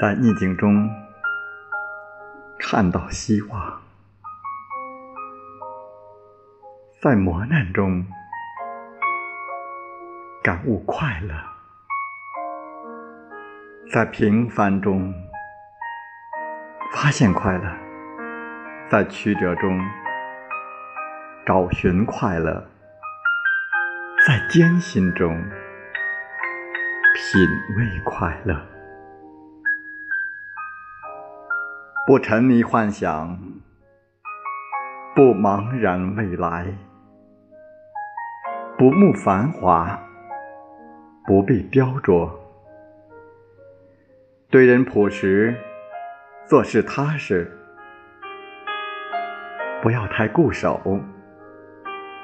在逆境中看到希望，在磨难中感悟快乐，在平凡中发现快乐，在曲折中找寻快乐，在艰辛中品味快乐。不沉迷幻想，不茫然未来，不慕繁华，不必雕琢。对人朴实，做事踏实，不要太固守，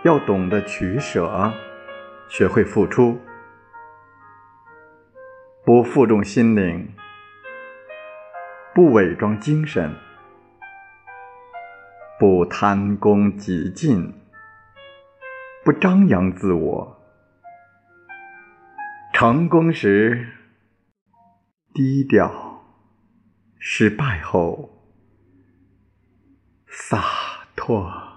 要懂得取舍，学会付出，不负重心灵。不伪装精神，不贪功己进，不张扬自我。成功时低调，失败后洒脱。